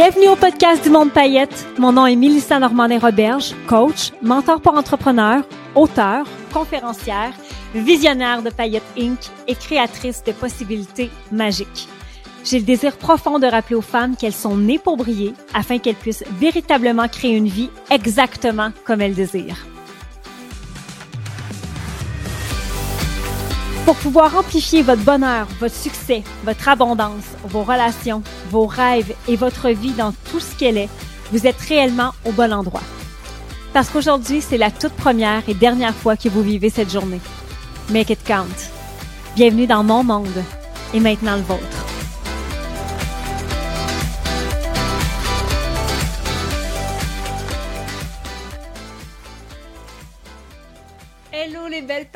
Bienvenue au podcast du Monde Paillette. Mon nom est Mélissa Normandin-Roberge, coach, mentor pour entrepreneurs, auteur, conférencière, visionnaire de Paillette Inc. et créatrice de possibilités magiques. J'ai le désir profond de rappeler aux femmes qu'elles sont nées pour briller afin qu'elles puissent véritablement créer une vie exactement comme elles désirent. Pour pouvoir amplifier votre bonheur, votre succès, votre abondance, vos relations, vos rêves et votre vie dans tout ce qu'elle est, vous êtes réellement au bon endroit. Parce qu'aujourd'hui, c'est la toute première et dernière fois que vous vivez cette journée. Make it count. Bienvenue dans mon monde et maintenant le vôtre.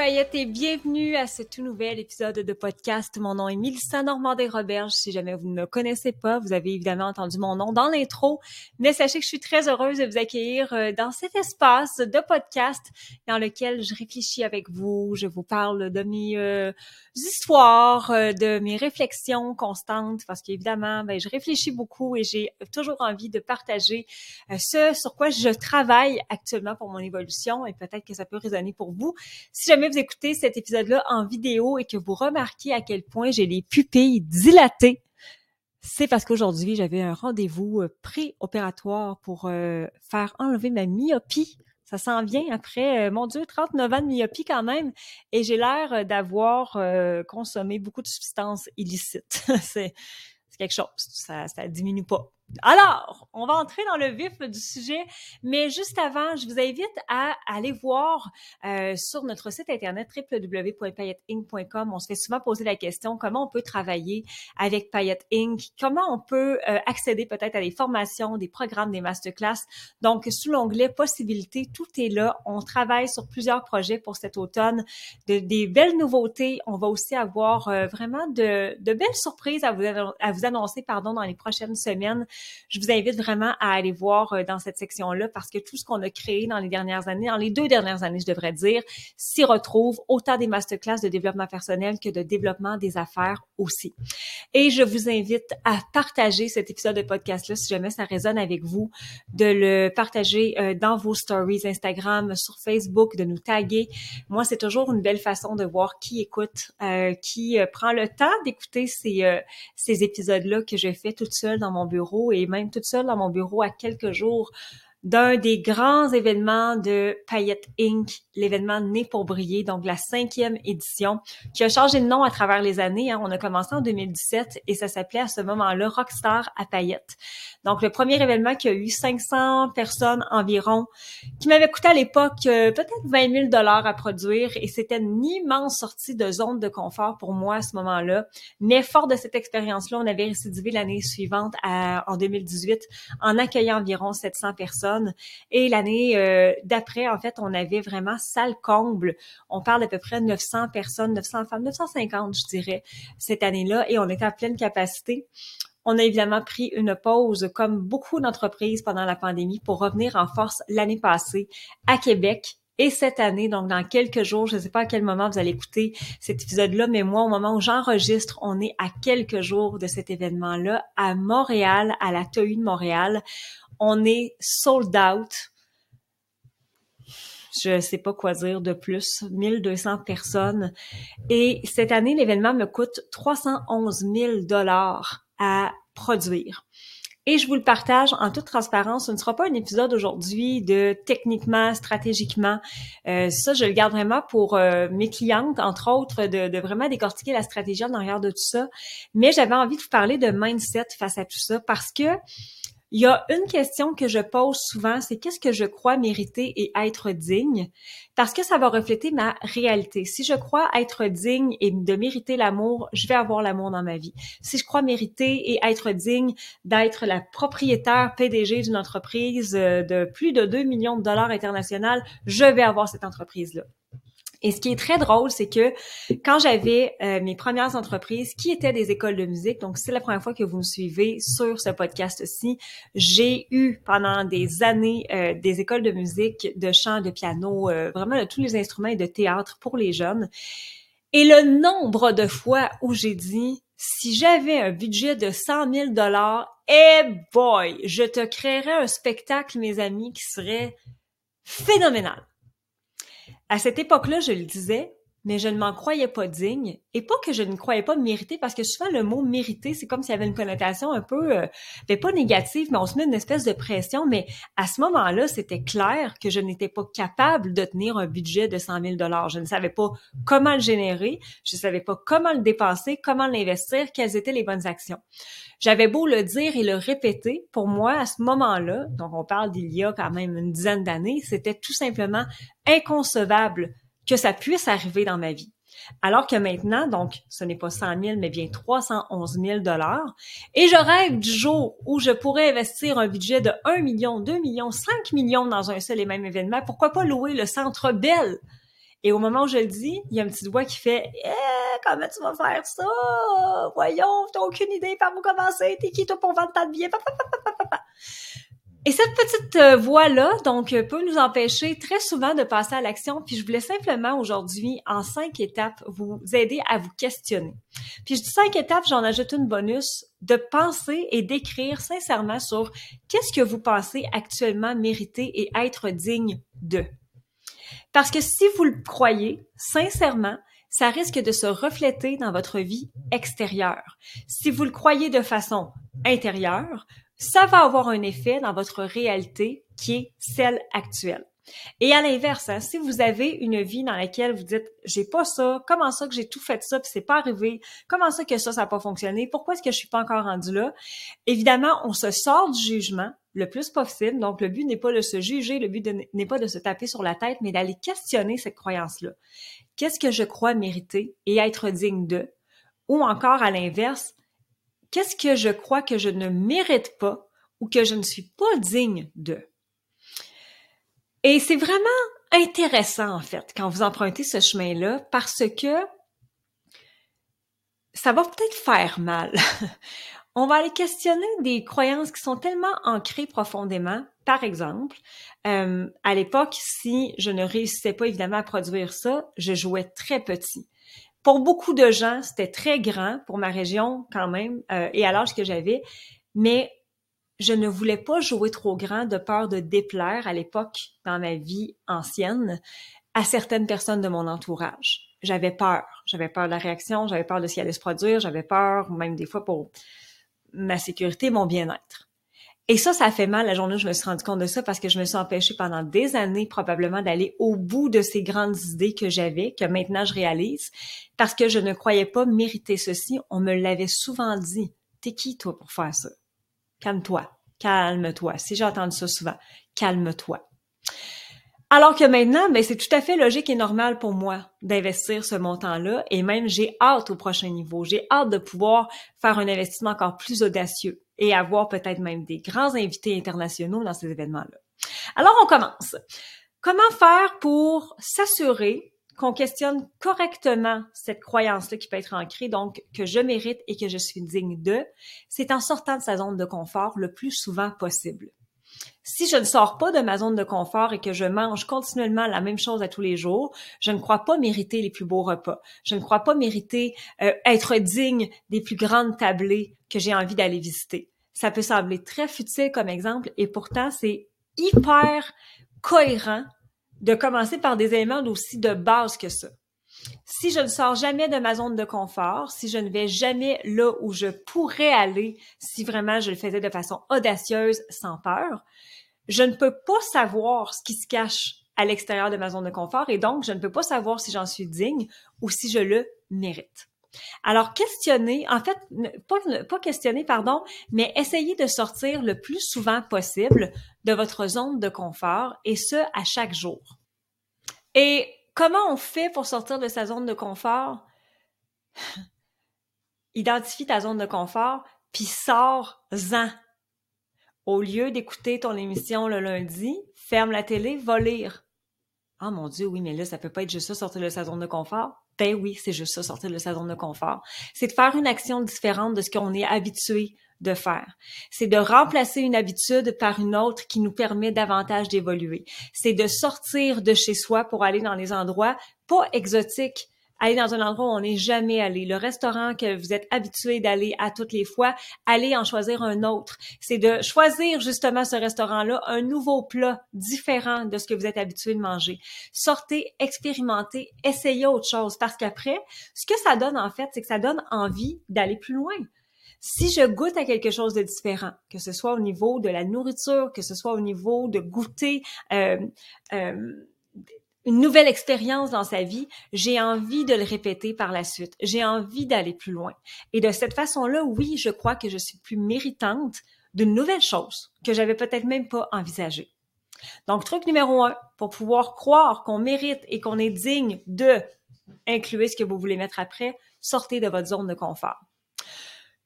Paillettes et bienvenue à ce tout nouvel épisode de podcast. Mon nom est Mélissa Normandin-Roberge. Si jamais vous ne me connaissez pas, vous avez évidemment entendu mon nom dans l'intro, mais sachez que je suis très heureuse de vous accueillir euh, dans cet espace de podcast dans lequel je réfléchis avec vous, je vous parle de mes euh, histoires, euh, de mes réflexions constantes parce qu'évidemment, ben, je réfléchis beaucoup et j'ai toujours envie de partager ce sur quoi je travaille actuellement pour mon évolution et peut-être que ça peut résonner pour vous si jamais vous écoutez cet épisode-là en vidéo et que vous remarquez à quel point j'ai les pupilles dilatées, c'est parce qu'aujourd'hui, j'avais un rendez-vous euh, pré-opératoire pour euh, faire enlever ma myopie. Ça s'en vient après, euh, mon Dieu, 39 ans de myopie quand même, et j'ai l'air d'avoir consommé beaucoup de substances illicites. c'est quelque chose, ça, ça diminue pas. Alors, on va entrer dans le vif du sujet, mais juste avant, je vous invite à aller voir euh, sur notre site internet www.payettinc.com. On se fait souvent poser la question comment on peut travailler avec Payette Inc?, comment on peut euh, accéder peut-être à des formations, des programmes, des masterclass? Donc, sous l'onglet possibilités, tout est là. On travaille sur plusieurs projets pour cet automne, de, des belles nouveautés. On va aussi avoir euh, vraiment de, de, belles surprises à vous, à vous annoncer pardon, dans les prochaines semaines je vous invite vraiment à aller voir euh, dans cette section-là parce que tout ce qu'on a créé dans les dernières années, dans les deux dernières années, je devrais dire, s'y retrouve autant des masterclass de développement personnel que de développement des affaires aussi. Et je vous invite à partager cet épisode de podcast-là si jamais ça résonne avec vous, de le partager euh, dans vos stories Instagram, sur Facebook, de nous taguer. Moi, c'est toujours une belle façon de voir qui écoute, euh, qui prend le temps d'écouter ces, ces épisodes-là que je fais toute seule dans mon bureau et même toute seule dans mon bureau à quelques jours d'un des grands événements de Payette Inc., l'événement Né pour briller, donc la cinquième édition, qui a changé de nom à travers les années. Hein. On a commencé en 2017 et ça s'appelait à ce moment-là Rockstar à Payette. Donc le premier événement qui a eu 500 personnes environ, qui m'avait coûté à l'époque euh, peut-être 20 000 dollars à produire et c'était une immense sortie de zone de confort pour moi à ce moment-là. Mais fort de cette expérience-là, on avait récidivé l'année suivante en 2018 en accueillant environ 700 personnes et l'année euh, d'après, en fait, on avait vraiment salle comble. On parle d'à peu près 900 personnes, 900 femmes, 950, je dirais, cette année-là. Et on était à pleine capacité. On a évidemment pris une pause, comme beaucoup d'entreprises pendant la pandémie, pour revenir en force l'année passée à Québec et cette année, donc dans quelques jours, je ne sais pas à quel moment vous allez écouter cet épisode-là, mais moi, au moment où j'enregistre, on est à quelques jours de cet événement-là à Montréal, à la TEU de Montréal on est sold out. Je sais pas quoi dire de plus. 1200 personnes. Et cette année, l'événement me coûte 311 000 dollars à produire. Et je vous le partage en toute transparence. Ce ne sera pas un épisode aujourd'hui de techniquement, stratégiquement. Euh, ça, je le garde vraiment pour euh, mes clientes, entre autres, de, vraiment décortiquer la stratégie en arrière de tout ça. Mais j'avais envie de vous parler de mindset face à tout ça parce que il y a une question que je pose souvent, c'est qu'est-ce que je crois mériter et être digne? Parce que ça va refléter ma réalité. Si je crois être digne et de mériter l'amour, je vais avoir l'amour dans ma vie. Si je crois mériter et être digne d'être la propriétaire PDG d'une entreprise euh, de plus de 2 millions de dollars internationales, je vais avoir cette entreprise-là. Et ce qui est très drôle, c'est que quand j'avais euh, mes premières entreprises qui étaient des écoles de musique, donc c'est la première fois que vous me suivez sur ce podcast-ci, j'ai eu pendant des années euh, des écoles de musique, de chant, de piano, euh, vraiment de tous les instruments et de théâtre pour les jeunes. Et le nombre de fois où j'ai dit si j'avais un budget de 100 000 dollars, eh boy, je te créerais un spectacle, mes amis, qui serait phénoménal. À cette époque-là, je le disais, mais je ne m'en croyais pas digne. Et pas que je ne croyais pas mériter parce que souvent le mot mériter c'est comme s'il y avait une connotation un peu euh, ben, pas négative mais on se met une espèce de pression. Mais à ce moment-là c'était clair que je n'étais pas capable de tenir un budget de 100 000 dollars. Je ne savais pas comment le générer. Je ne savais pas comment le dépenser comment l'investir quelles étaient les bonnes actions. J'avais beau le dire et le répéter pour moi à ce moment-là donc on parle d'il y a quand même une dizaine d'années c'était tout simplement inconcevable que ça puisse arriver dans ma vie. Alors que maintenant, donc, ce n'est pas 100 000, mais bien 311 000 dollars. Et je rêve du jour où je pourrais investir un budget de 1 million, 2 millions, 5 millions dans un seul et même événement. Pourquoi pas louer le Centre Bell? Et au moment où je le dis, il y a une petite voix qui fait eh, comment tu vas faire ça? Voyons, t'as aucune idée par où commencer. T'es qui toi pour vendre ta billets? Et cette petite euh, voix-là, donc, euh, peut nous empêcher très souvent de passer à l'action. Puis je voulais simplement aujourd'hui, en cinq étapes, vous aider à vous questionner. Puis je dis cinq étapes, j'en ajoute une bonus, de penser et d'écrire sincèrement sur qu'est-ce que vous pensez actuellement mériter et être digne de. Parce que si vous le croyez sincèrement, ça risque de se refléter dans votre vie extérieure. Si vous le croyez de façon intérieure, ça va avoir un effet dans votre réalité qui est celle actuelle. Et à l'inverse, hein, si vous avez une vie dans laquelle vous dites j'ai pas ça, comment ça que j'ai tout fait ça puis c'est pas arrivé, comment ça que ça ça n'a pas fonctionné, pourquoi est-ce que je suis pas encore rendu là Évidemment, on se sort du jugement le plus possible. Donc le but n'est pas de se juger, le but n'est pas de se taper sur la tête, mais d'aller questionner cette croyance-là. Qu'est-ce que je crois mériter et être digne de? Ou encore à l'inverse, qu'est-ce que je crois que je ne mérite pas ou que je ne suis pas digne de. Et c'est vraiment intéressant, en fait, quand vous empruntez ce chemin-là, parce que ça va peut-être faire mal. On va aller questionner des croyances qui sont tellement ancrées profondément. Par exemple, euh, à l'époque, si je ne réussissais pas évidemment à produire ça, je jouais très petit. Pour beaucoup de gens, c'était très grand pour ma région quand même euh, et à l'âge que j'avais, mais je ne voulais pas jouer trop grand de peur de déplaire à l'époque dans ma vie ancienne à certaines personnes de mon entourage. J'avais peur. J'avais peur de la réaction, j'avais peur de ce qui allait se produire, j'avais peur même des fois pour ma sécurité, mon bien-être. Et ça, ça fait mal la journée je me suis rendu compte de ça parce que je me suis empêchée pendant des années probablement d'aller au bout de ces grandes idées que j'avais, que maintenant je réalise, parce que je ne croyais pas mériter ceci. On me l'avait souvent dit. T'es qui, toi, pour faire ça? Calme-toi. Calme-toi. Si j'ai entendu ça souvent, calme-toi. Alors que maintenant, ben, c'est tout à fait logique et normal pour moi d'investir ce montant-là et même j'ai hâte au prochain niveau. J'ai hâte de pouvoir faire un investissement encore plus audacieux et avoir peut-être même des grands invités internationaux dans ces événements-là. Alors, on commence. Comment faire pour s'assurer qu'on questionne correctement cette croyance-là qui peut être ancrée, donc que je mérite et que je suis digne de, c'est en sortant de sa zone de confort le plus souvent possible. Si je ne sors pas de ma zone de confort et que je mange continuellement la même chose à tous les jours, je ne crois pas mériter les plus beaux repas. Je ne crois pas mériter euh, être digne des plus grandes tablées que j'ai envie d'aller visiter. Ça peut sembler très futile comme exemple et pourtant c'est hyper cohérent de commencer par des éléments aussi de base que ça. Si je ne sors jamais de ma zone de confort, si je ne vais jamais là où je pourrais aller si vraiment je le faisais de façon audacieuse, sans peur, je ne peux pas savoir ce qui se cache à l'extérieur de ma zone de confort et donc je ne peux pas savoir si j'en suis digne ou si je le mérite. Alors, questionner, en fait, pas, pas questionner, pardon, mais essayer de sortir le plus souvent possible de votre zone de confort et ce, à chaque jour. Et comment on fait pour sortir de sa zone de confort? Identifie ta zone de confort, puis sors-en. Au lieu d'écouter ton émission le lundi, ferme la télé, va lire. Ah mon Dieu, oui, mais là, ça peut pas être juste ça, sortir de sa zone de confort. Ben oui, c'est juste ça, sortir de sa zone de confort. C'est de faire une action différente de ce qu'on est habitué de faire. C'est de remplacer une habitude par une autre qui nous permet davantage d'évoluer. C'est de sortir de chez soi pour aller dans les endroits pas exotiques aller dans un endroit où on n'est jamais allé, le restaurant que vous êtes habitué d'aller à toutes les fois, aller en choisir un autre. C'est de choisir justement ce restaurant-là, un nouveau plat différent de ce que vous êtes habitué de manger. Sortez, expérimentez, essayez autre chose parce qu'après, ce que ça donne en fait, c'est que ça donne envie d'aller plus loin si je goûte à quelque chose de différent, que ce soit au niveau de la nourriture, que ce soit au niveau de goûter euh, euh, une nouvelle expérience dans sa vie, j'ai envie de le répéter par la suite. J'ai envie d'aller plus loin. Et de cette façon-là, oui, je crois que je suis plus méritante d'une nouvelle chose que j'avais peut-être même pas envisagée. Donc, truc numéro un, pour pouvoir croire qu'on mérite et qu'on est digne de inclure ce que vous voulez mettre après, sortez de votre zone de confort.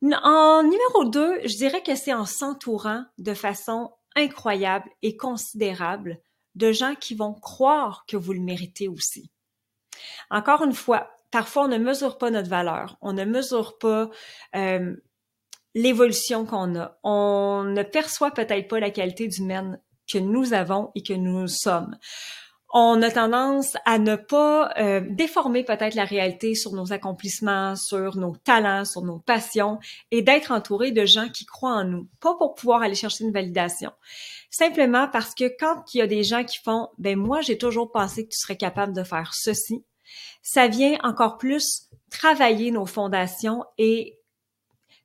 En numéro 2, je dirais que c'est en s'entourant de façon incroyable et considérable de gens qui vont croire que vous le méritez aussi. Encore une fois, parfois on ne mesure pas notre valeur, on ne mesure pas euh, l'évolution qu'on a, on ne perçoit peut-être pas la qualité humaine que nous avons et que nous sommes on a tendance à ne pas euh, déformer peut-être la réalité sur nos accomplissements, sur nos talents, sur nos passions et d'être entouré de gens qui croient en nous, pas pour pouvoir aller chercher une validation. Simplement parce que quand il y a des gens qui font ben moi j'ai toujours pensé que tu serais capable de faire ceci, ça vient encore plus travailler nos fondations et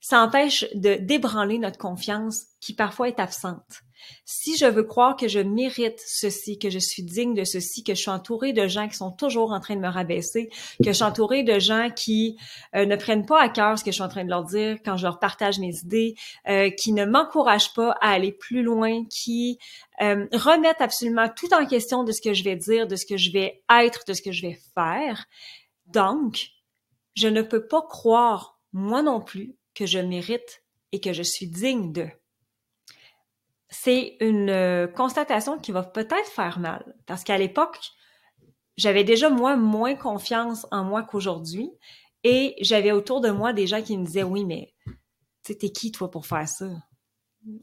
ça empêche de débranler notre confiance qui parfois est absente. Si je veux croire que je mérite ceci, que je suis digne de ceci, que je suis entourée de gens qui sont toujours en train de me rabaisser, que je suis entourée de gens qui euh, ne prennent pas à cœur ce que je suis en train de leur dire quand je leur partage mes idées, euh, qui ne m'encouragent pas à aller plus loin, qui euh, remettent absolument tout en question de ce que je vais dire, de ce que je vais être, de ce que je vais faire. Donc, je ne peux pas croire, moi non plus, que je mérite et que je suis digne de. C'est une euh, constatation qui va peut-être faire mal, parce qu'à l'époque, j'avais déjà moi moins confiance en moi qu'aujourd'hui, et j'avais autour de moi des gens qui me disaient oui, mais tu t'es qui toi pour faire ça?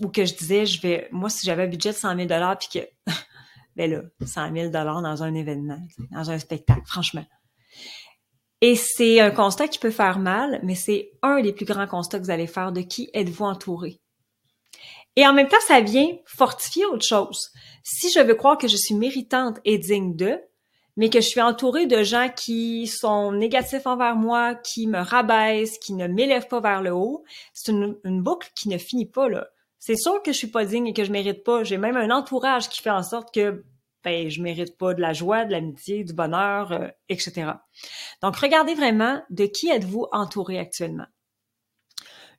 Ou que je disais je vais, moi si j'avais un budget de 100 000 dollars puis que ben là 100 000 dollars dans un événement, dans un spectacle, franchement. Et c'est un constat qui peut faire mal, mais c'est un des plus grands constats que vous allez faire de qui êtes-vous entouré? Et en même temps, ça vient fortifier autre chose. Si je veux croire que je suis méritante et digne d'eux, mais que je suis entourée de gens qui sont négatifs envers moi, qui me rabaissent, qui ne m'élèvent pas vers le haut, c'est une, boucle qui ne finit pas là. C'est sûr que je suis pas digne et que je mérite pas. J'ai même un entourage qui fait en sorte que ben, je mérite pas de la joie, de l'amitié, du bonheur, euh, etc. Donc, regardez vraiment de qui êtes-vous entouré actuellement.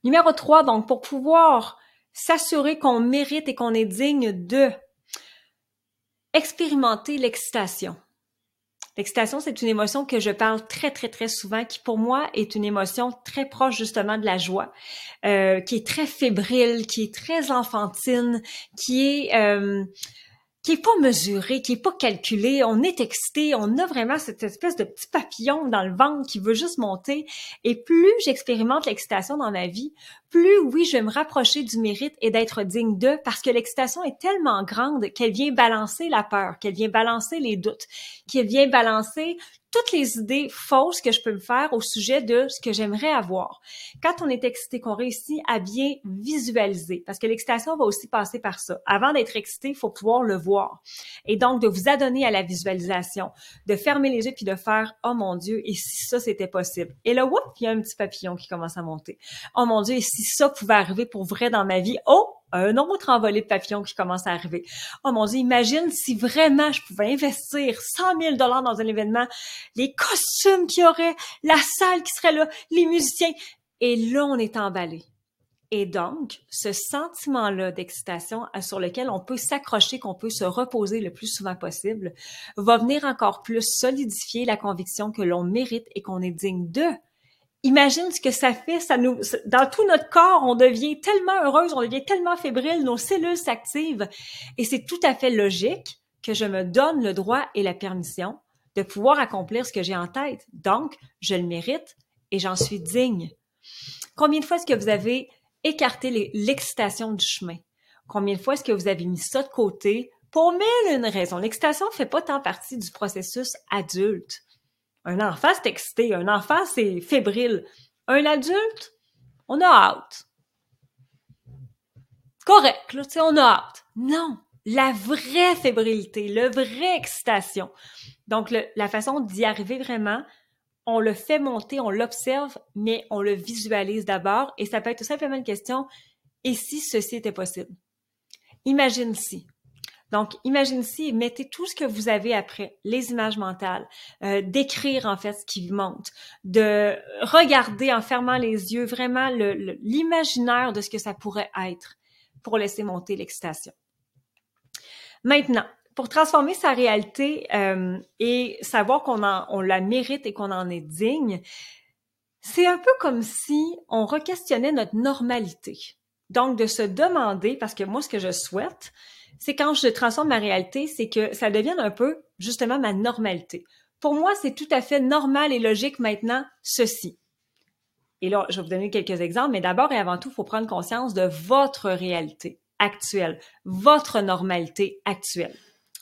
Numéro 3, donc, pour pouvoir s'assurer qu'on mérite et qu'on est digne de expérimenter l'excitation. L'excitation, c'est une émotion que je parle très, très, très souvent, qui pour moi est une émotion très proche justement de la joie, euh, qui est très fébrile, qui est très enfantine, qui est... Euh, qui est pas mesuré, qui est pas calculé. On est excité, on a vraiment cette espèce de petit papillon dans le ventre qui veut juste monter. Et plus j'expérimente l'excitation dans ma vie, plus oui, je vais me rapprocher du mérite et d'être digne d'eux parce que l'excitation est tellement grande qu'elle vient balancer la peur, qu'elle vient balancer les doutes, qu'elle vient balancer toutes les idées fausses que je peux me faire au sujet de ce que j'aimerais avoir. Quand on est excité, qu'on réussit à bien visualiser, parce que l'excitation va aussi passer par ça. Avant d'être excité, il faut pouvoir le voir. Et donc, de vous adonner à la visualisation, de fermer les yeux puis de faire, oh mon Dieu, et si ça c'était possible. Et là, whoop, il y a un petit papillon qui commence à monter. Oh mon Dieu, et si ça pouvait arriver pour vrai dans ma vie, oh, un autre envolé de papillons qui commence à arriver. Oh mon Dieu, imagine si vraiment je pouvais investir 100 000 dollars dans un événement, les costumes qu'il y aurait, la salle qui serait là, les musiciens. Et là, on est emballé. Et donc, ce sentiment-là d'excitation sur lequel on peut s'accrocher, qu'on peut se reposer le plus souvent possible, va venir encore plus solidifier la conviction que l'on mérite et qu'on est digne d'eux imagine ce que ça fait, ça nous, dans tout notre corps, on devient tellement heureuse, on devient tellement fébrile, nos cellules s'activent, et c'est tout à fait logique que je me donne le droit et la permission de pouvoir accomplir ce que j'ai en tête. Donc, je le mérite et j'en suis digne. Combien de fois est-ce que vous avez écarté l'excitation du chemin? Combien de fois est-ce que vous avez mis ça de côté pour mille une raison? L'excitation fait pas tant partie du processus adulte. Un enfant, c'est excité. Un enfant, c'est fébrile. Un adulte, on a hâte. Correct, là, on a hâte. Non, la vraie fébrilité, la vraie excitation. Donc, la façon d'y arriver vraiment, on le fait monter, on l'observe, mais on le visualise d'abord. Et ça peut être tout simplement une question, et si ceci était possible? Imagine si. Donc, imagine si, mettez tout ce que vous avez après, les images mentales, euh, d'écrire en fait ce qui monte, de regarder en fermant les yeux vraiment l'imaginaire de ce que ça pourrait être pour laisser monter l'excitation. Maintenant, pour transformer sa réalité euh, et savoir qu'on on la mérite et qu'on en est digne, c'est un peu comme si on requestionnait notre normalité. Donc, de se demander, parce que moi, ce que je souhaite, c'est quand je transforme ma réalité, c'est que ça devienne un peu, justement, ma normalité. Pour moi, c'est tout à fait normal et logique maintenant, ceci. Et là, je vais vous donner quelques exemples, mais d'abord et avant tout, il faut prendre conscience de votre réalité actuelle, votre normalité actuelle.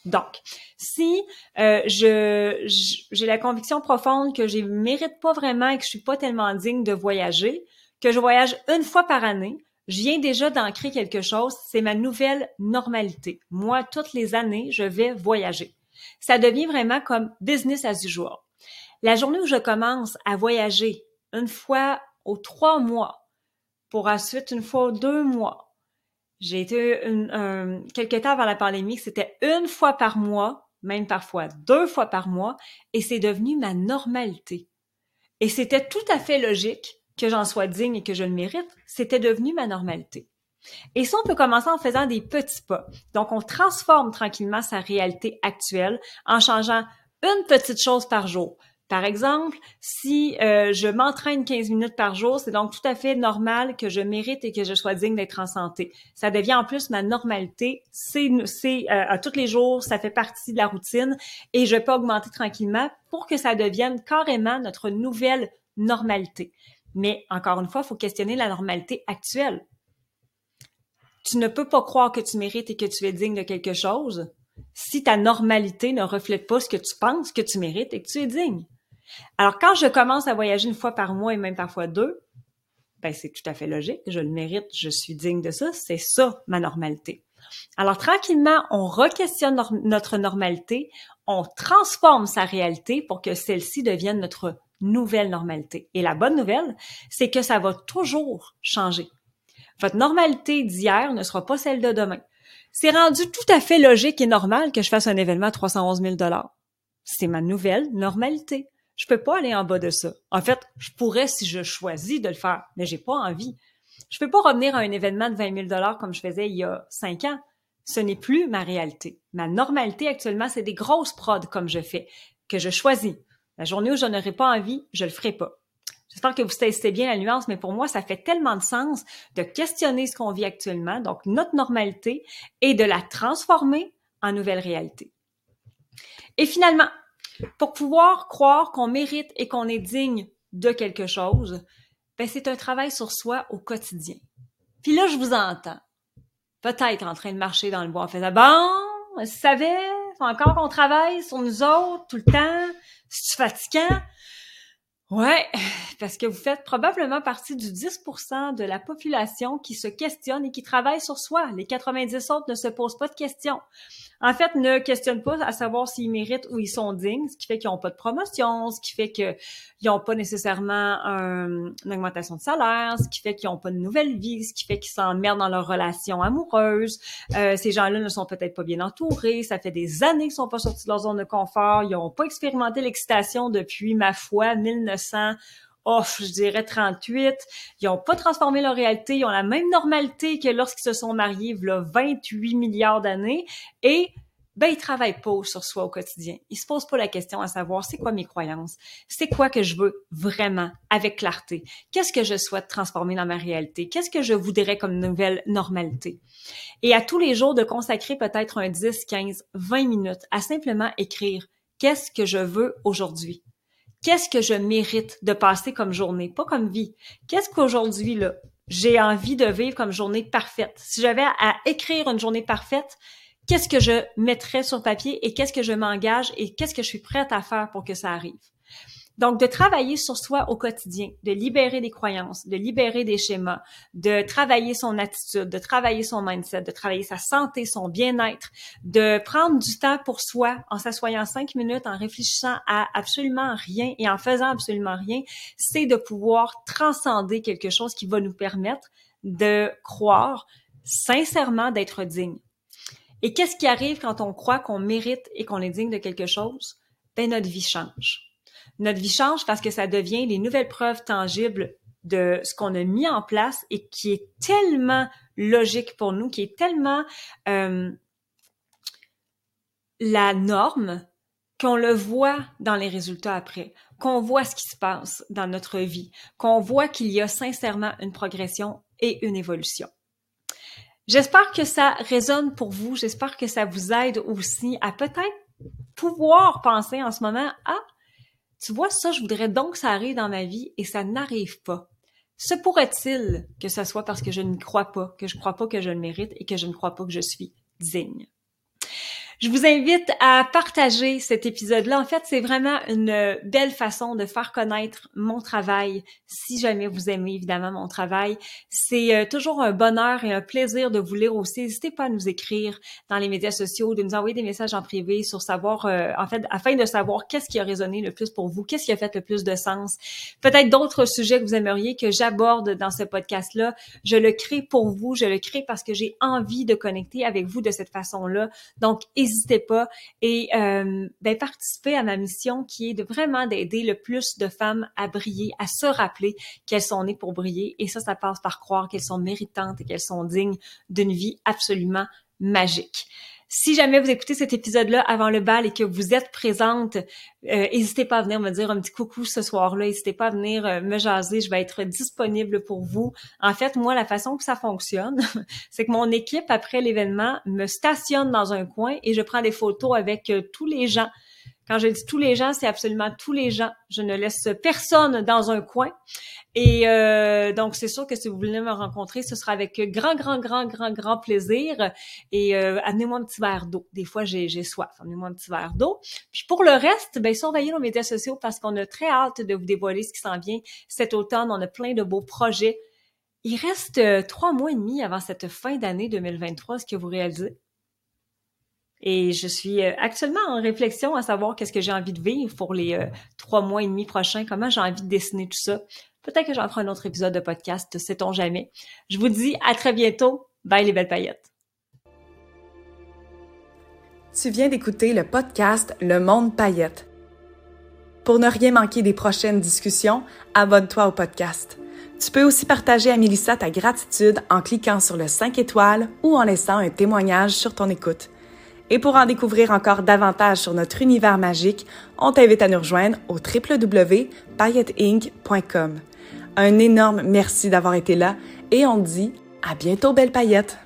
Donc, si euh, je j'ai la conviction profonde que je mérite pas vraiment et que je suis pas tellement digne de voyager, que je voyage une fois par année, je viens déjà d'ancrer quelque chose, c'est ma nouvelle normalité. Moi, toutes les années, je vais voyager. Ça devient vraiment comme business as usual. La journée où je commence à voyager une fois aux trois mois, pour ensuite une fois aux deux mois, j'ai été une, quelques temps avant la pandémie, c'était une fois par mois, même parfois deux fois par mois, et c'est devenu ma normalité. Et c'était tout à fait logique que j'en sois digne et que je le mérite, c'était devenu ma normalité. Et ça, on peut commencer en faisant des petits pas. Donc, on transforme tranquillement sa réalité actuelle en changeant une petite chose par jour. Par exemple, si euh, je m'entraîne 15 minutes par jour, c'est donc tout à fait normal que je mérite et que je sois digne d'être en santé. Ça devient en plus ma normalité. C'est, euh, à tous les jours, ça fait partie de la routine et je peux augmenter tranquillement pour que ça devienne carrément notre nouvelle normalité. Mais encore une fois, il faut questionner la normalité actuelle. Tu ne peux pas croire que tu mérites et que tu es digne de quelque chose si ta normalité ne reflète pas ce que tu penses que tu mérites et que tu es digne. Alors, quand je commence à voyager une fois par mois et même parfois deux, ben, c'est tout à fait logique. Je le mérite, je suis digne de ça. C'est ça, ma normalité. Alors, tranquillement, on re-questionne notre normalité, on transforme sa réalité pour que celle-ci devienne notre nouvelle normalité. Et la bonne nouvelle, c'est que ça va toujours changer. Votre normalité d'hier ne sera pas celle de demain. C'est rendu tout à fait logique et normal que je fasse un événement à 311 000 C'est ma nouvelle normalité. Je peux pas aller en bas de ça. En fait, je pourrais si je choisis de le faire, mais j'ai pas envie. Je peux pas revenir à un événement de 20 000 comme je faisais il y a cinq ans. Ce n'est plus ma réalité. Ma normalité actuellement, c'est des grosses prods comme je fais, que je choisis. La journée où je n'aurai pas envie, je le ferai pas. J'espère que vous testez bien la nuance, mais pour moi, ça fait tellement de sens de questionner ce qu'on vit actuellement, donc notre normalité, et de la transformer en nouvelle réalité. Et finalement, pour pouvoir croire qu'on mérite et qu'on est digne de quelque chose, ben c'est un travail sur soi au quotidien. Puis là, je vous entends. Peut-être en train de marcher dans le bois en faisant Bon, vous savez, faut encore qu'on travaille sur nous autres tout le temps. C'est fatigant? Ouais, parce que vous faites probablement partie du 10% de la population qui se questionne et qui travaille sur soi. Les 90 autres ne se posent pas de questions en fait, ne questionnent pas à savoir s'ils méritent ou ils sont dignes, ce qui fait qu'ils n'ont pas de promotion, ce qui fait qu'ils n'ont pas nécessairement une augmentation de salaire, ce qui fait qu'ils n'ont pas de nouvelle vie, ce qui fait qu'ils s'emmerdent dans leur relation amoureuse. Euh, ces gens-là ne sont peut-être pas bien entourés, ça fait des années qu'ils sont pas sortis de leur zone de confort, ils n'ont pas expérimenté l'excitation depuis, ma foi, 1900 off, je dirais 38. Ils n'ont pas transformé leur réalité. Ils ont la même normalité que lorsqu'ils se sont mariés, il y a 28 milliards d'années. Et ben, ils travaillent pas sur soi au quotidien. Ils se posent pas la question à savoir c'est quoi mes croyances, c'est quoi que je veux vraiment avec clarté, qu'est-ce que je souhaite transformer dans ma réalité, qu'est-ce que je voudrais comme nouvelle normalité? Et à tous les jours de consacrer peut-être un 10, 15, 20 minutes à simplement écrire qu'est-ce que je veux aujourd'hui? Qu'est-ce que je mérite de passer comme journée, pas comme vie. Qu'est-ce qu'aujourd'hui, là, j'ai envie de vivre comme journée parfaite? Si j'avais à écrire une journée parfaite, qu'est-ce que je mettrais sur papier et qu'est-ce que je m'engage et qu'est-ce que je suis prête à faire pour que ça arrive? Donc, de travailler sur soi au quotidien, de libérer des croyances, de libérer des schémas, de travailler son attitude, de travailler son mindset, de travailler sa santé, son bien-être, de prendre du temps pour soi en s'assoyant cinq minutes, en réfléchissant à absolument rien et en faisant absolument rien, c'est de pouvoir transcender quelque chose qui va nous permettre de croire sincèrement d'être digne. Et qu'est-ce qui arrive quand on croit qu'on mérite et qu'on est digne de quelque chose? Ben, notre vie change notre vie change parce que ça devient les nouvelles preuves tangibles de ce qu'on a mis en place et qui est tellement logique pour nous, qui est tellement euh, la norme qu'on le voit dans les résultats après, qu'on voit ce qui se passe dans notre vie, qu'on voit qu'il y a sincèrement une progression et une évolution. J'espère que ça résonne pour vous, j'espère que ça vous aide aussi à peut-être pouvoir penser en ce moment, ah, tu vois, ça, je voudrais donc que ça arrive dans ma vie et ça n'arrive pas. Se pourrait-il que ce soit parce que je ne crois pas, que je crois pas que je le mérite et que je ne crois pas que je suis digne? Je vous invite à partager cet épisode-là. En fait, c'est vraiment une belle façon de faire connaître mon travail. Si jamais vous aimez évidemment mon travail, c'est euh, toujours un bonheur et un plaisir de vous lire aussi. N'hésitez pas à nous écrire dans les médias sociaux, de nous envoyer des messages en privé sur savoir, euh, en fait, afin de savoir qu'est-ce qui a résonné le plus pour vous, qu'est-ce qui a fait le plus de sens. Peut-être d'autres sujets que vous aimeriez que j'aborde dans ce podcast-là. Je le crée pour vous, je le crée parce que j'ai envie de connecter avec vous de cette façon-là. Donc, n'hésitez pas et euh, ben, participer à ma mission qui est de vraiment d'aider le plus de femmes à briller, à se rappeler qu'elles sont nées pour briller. Et ça, ça passe par croire qu'elles sont méritantes et qu'elles sont dignes d'une vie absolument magique. Si jamais vous écoutez cet épisode-là avant le bal et que vous êtes présente, euh, n'hésitez pas à venir me dire un petit coucou ce soir-là. N'hésitez pas à venir euh, me jaser. Je vais être disponible pour vous. En fait, moi, la façon que ça fonctionne, c'est que mon équipe, après l'événement, me stationne dans un coin et je prends des photos avec euh, tous les gens quand je dis tous les gens, c'est absolument tous les gens. Je ne laisse personne dans un coin. Et euh, donc, c'est sûr que si vous voulez me rencontrer, ce sera avec grand, grand, grand, grand, grand plaisir. Et euh, amenez-moi un petit verre d'eau. Des fois, j'ai, soif. Amenez-moi un petit verre d'eau. Puis pour le reste, ben, surveillez nos médias sociaux parce qu'on a très hâte de vous dévoiler ce qui s'en vient cet automne. On a plein de beaux projets. Il reste euh, trois mois et demi avant cette fin d'année 2023. ce que vous réalisez? Et je suis euh, actuellement en réflexion à savoir qu'est-ce que j'ai envie de vivre pour les euh, trois mois et demi prochains, comment j'ai envie de dessiner tout ça. Peut-être que j'en ferai un autre épisode de podcast, sait-on jamais. Je vous dis à très bientôt. Bye les belles paillettes. Tu viens d'écouter le podcast Le Monde Paillette. Pour ne rien manquer des prochaines discussions, abonne-toi au podcast. Tu peux aussi partager à Mélissa ta gratitude en cliquant sur le 5 étoiles ou en laissant un témoignage sur ton écoute. Et pour en découvrir encore davantage sur notre univers magique, on t'invite à nous rejoindre au www.pailletteinc.com. Un énorme merci d'avoir été là et on te dit à bientôt, belle paillette!